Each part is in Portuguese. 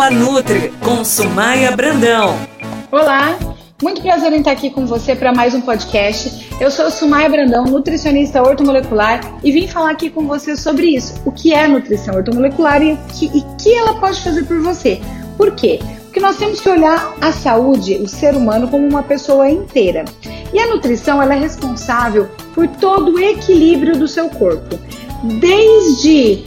Fala Nutri com Sumaia Brandão. Olá, muito prazer em estar aqui com você para mais um podcast. Eu sou Sumaia Brandão, nutricionista ortomolecular, e vim falar aqui com você sobre isso. O que é nutrição ortomolecular e o que, e que ela pode fazer por você. Por quê? Porque nós temos que olhar a saúde, o ser humano, como uma pessoa inteira. E a nutrição ela é responsável por todo o equilíbrio do seu corpo. Desde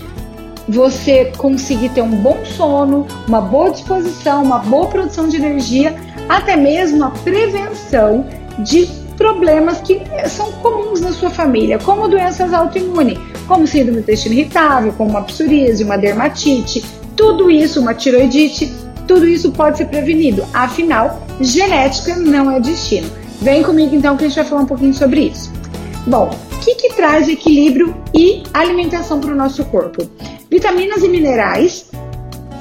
você conseguir ter um bom sono, uma boa disposição, uma boa produção de energia, até mesmo a prevenção de problemas que são comuns na sua família, como doenças autoimunes, como síndrome do intestino irritável, como uma psoríase, uma dermatite, tudo isso, uma tiroidite, tudo isso pode ser prevenido. Afinal, genética não é destino. Vem comigo então que a gente vai falar um pouquinho sobre isso. Bom, o que, que traz equilíbrio e alimentação para o nosso corpo? Vitaminas e minerais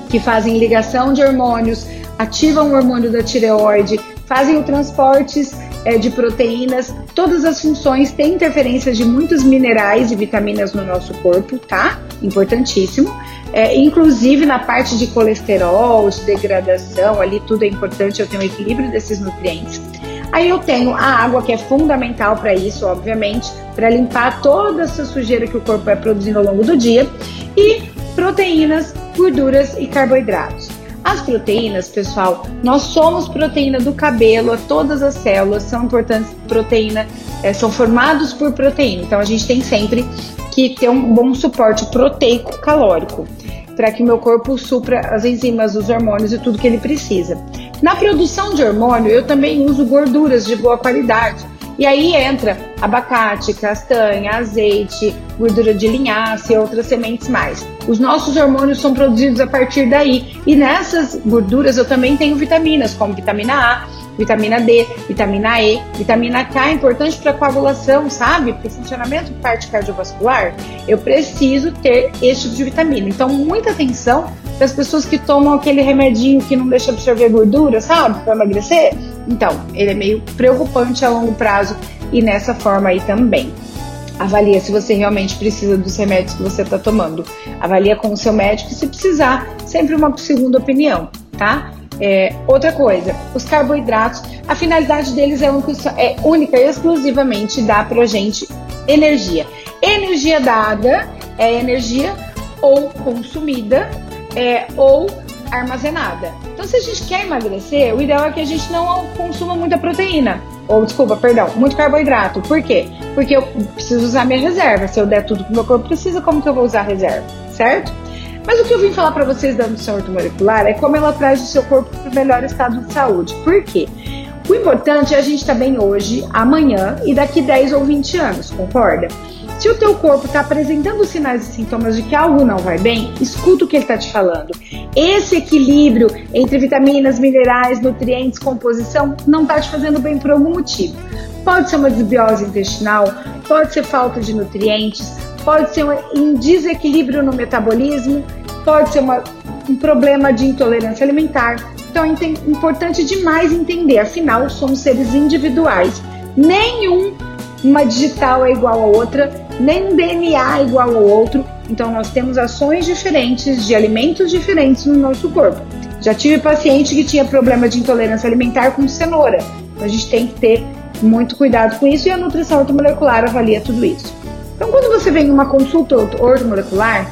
que fazem ligação de hormônios, ativam o hormônio da tireoide, fazem o transportes é, de proteínas, todas as funções têm interferência de muitos minerais e vitaminas no nosso corpo, tá? Importantíssimo. É, inclusive na parte de colesterol, de degradação, ali tudo é importante, eu tenho um equilíbrio desses nutrientes. Aí eu tenho a água, que é fundamental para isso, obviamente, para limpar toda essa sujeira que o corpo vai produzindo ao longo do dia, e proteínas, gorduras e carboidratos. As proteínas, pessoal, nós somos proteína do cabelo, todas as células são importantes, proteína, é, são formados por proteína. Então a gente tem sempre que ter um bom suporte proteico calórico para que o meu corpo supra as enzimas, os hormônios e tudo que ele precisa. Na produção de hormônio, eu também uso gorduras de boa qualidade. E aí entra abacate, castanha, azeite, gordura de linhaça e outras sementes mais. Os nossos hormônios são produzidos a partir daí. E nessas gorduras eu também tenho vitaminas, como vitamina A, vitamina D, vitamina E, vitamina K é importante para coagulação, sabe? Para o funcionamento parte cardiovascular, eu preciso ter esse tipo de vitamina. Então, muita atenção para as pessoas que tomam aquele remedinho que não deixa absorver gordura, sabe? Para emagrecer. Então, ele é meio preocupante a longo prazo e nessa forma aí também. Avalia se você realmente precisa dos remédios que você está tomando. Avalia com o seu médico se precisar, sempre uma segunda opinião, tá? É, outra coisa, os carboidratos, a finalidade deles é, é única exclusivamente dar pra gente energia. Energia dada é energia ou consumida é, ou armazenada. Então, se a gente quer emagrecer, o ideal é que a gente não consuma muita proteína. Ou, desculpa, perdão, muito carboidrato. Por quê? Porque eu preciso usar minha reserva. Se eu der tudo que meu corpo precisa, como que eu vou usar a reserva? Certo? Mas o que eu vim falar para vocês da nutrição ortomolecular é como ela traz o seu corpo para o melhor estado de saúde. Por quê? O importante é a gente estar tá bem hoje, amanhã e daqui 10 ou 20 anos, concorda? Se o teu corpo está apresentando sinais e sintomas de que algo não vai bem, escuta o que ele está te falando. Esse equilíbrio entre vitaminas, minerais, nutrientes, composição não está te fazendo bem por algum motivo. Pode ser uma desbiose intestinal, pode ser falta de nutrientes, pode ser um desequilíbrio no metabolismo, pode ser uma, um problema de intolerância alimentar. Então é importante demais entender, afinal, somos seres individuais. Nenhum uma digital é igual a outra, nem um DNA é igual ao outro. Então nós temos ações diferentes de alimentos diferentes no nosso corpo. Já tive paciente que tinha problema de intolerância alimentar com cenoura. Então a gente tem que ter muito cuidado com isso e a nutrição ortomolecular avalia tudo isso. Então, quando você vem numa consulta ortomolecular,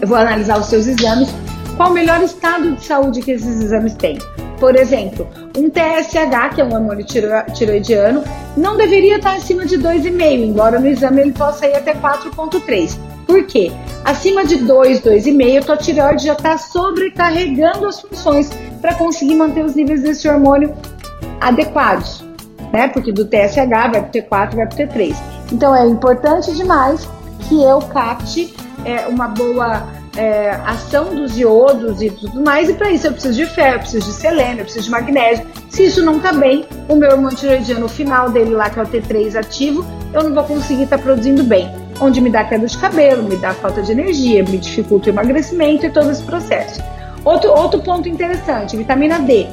eu vou analisar os seus exames, qual o melhor estado de saúde que esses exames têm. Por exemplo, um TSH, que é um hormônio tiroidiano, não deveria estar acima de 2,5, embora no exame ele possa ir até 4,3. Por quê? Acima de 2, 2,5, tua tireoide já está sobrecarregando as funções para conseguir manter os níveis desse hormônio adequados, né? Porque do TSH vai para o T4, vai para o T3. Então é importante demais que eu capte é, uma boa é, ação dos iodos e tudo mais, e para isso eu preciso de ferro, eu preciso de selênio, eu preciso de magnésio. Se isso não está bem, o meu hormônio tiroidiano, o final dele lá, que é o T3 ativo, eu não vou conseguir estar tá produzindo bem. Onde me dá queda de cabelo, me dá falta de energia, me dificulta o emagrecimento e todo esse processo. Outro, outro ponto interessante, vitamina D.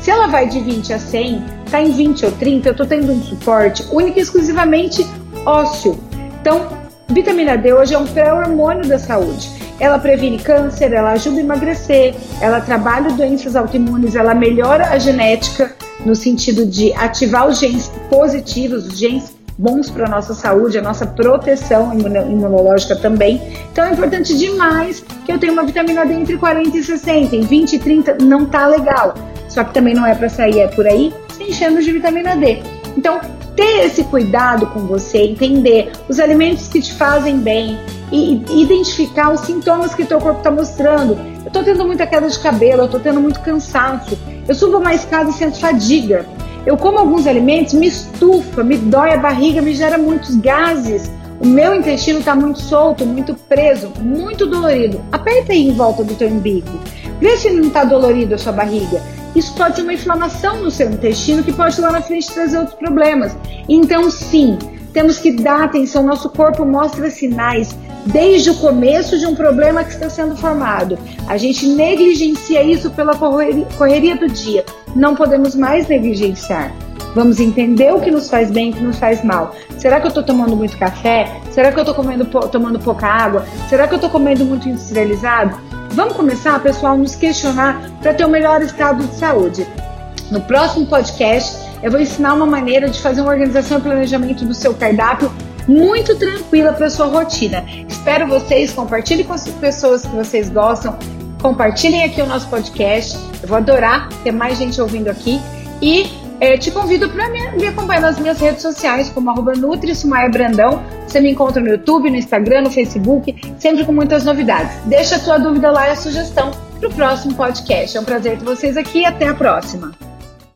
Se ela vai de 20 a 100, está em 20 ou 30, eu estou tendo um suporte único e exclusivamente ósseo. Então, vitamina D hoje é um pré-hormônio da saúde. ela previne câncer, ela ajuda a emagrecer, ela trabalha doenças autoimunes, ela melhora a genética no sentido de ativar os genes positivos, os genes bons para a nossa saúde, a nossa proteção imunológica também. Então é importante demais que eu tenha uma vitamina D entre 40 e 60, em 20 e 30 não tá legal. Só que também não é para sair é por aí se enchendo de vitamina D. Então, ter esse cuidado com você, entender os alimentos que te fazem bem e identificar os sintomas que teu corpo está mostrando. Eu estou tendo muita queda de cabelo, eu estou tendo muito cansaço, eu subo uma escada e sinto fadiga. Eu como alguns alimentos, me estufa, me dói a barriga, me gera muitos gases. O meu intestino está muito solto, muito preso, muito dolorido. Aperta aí em volta do teu umbigo. Vê se não está dolorido a sua barriga. Isso pode ser uma inflamação no seu intestino que pode lá na frente trazer outros problemas. Então, sim, temos que dar atenção. Nosso corpo mostra sinais desde o começo de um problema que está sendo formado. A gente negligencia isso pela correria do dia. Não podemos mais negligenciar. Vamos entender o que nos faz bem e o que nos faz mal. Será que eu estou tomando muito café? Será que eu estou tomando pouca água? Será que eu estou comendo muito industrializado? Vamos começar, pessoal, a nos questionar para ter o um melhor estado de saúde. No próximo podcast, eu vou ensinar uma maneira de fazer uma organização e planejamento do seu cardápio muito tranquila para sua rotina. Espero vocês, compartilhem com as pessoas que vocês gostam, compartilhem aqui o nosso podcast. Eu vou adorar ter mais gente ouvindo aqui e é, te convido para me, me, acompanhar nas minhas redes sociais, como arroba Brandão. Você me encontra no YouTube, no Instagram, no Facebook, sempre com muitas novidades. Deixa a tua dúvida lá e a sugestão para o próximo podcast. É um prazer ter vocês aqui e até a próxima.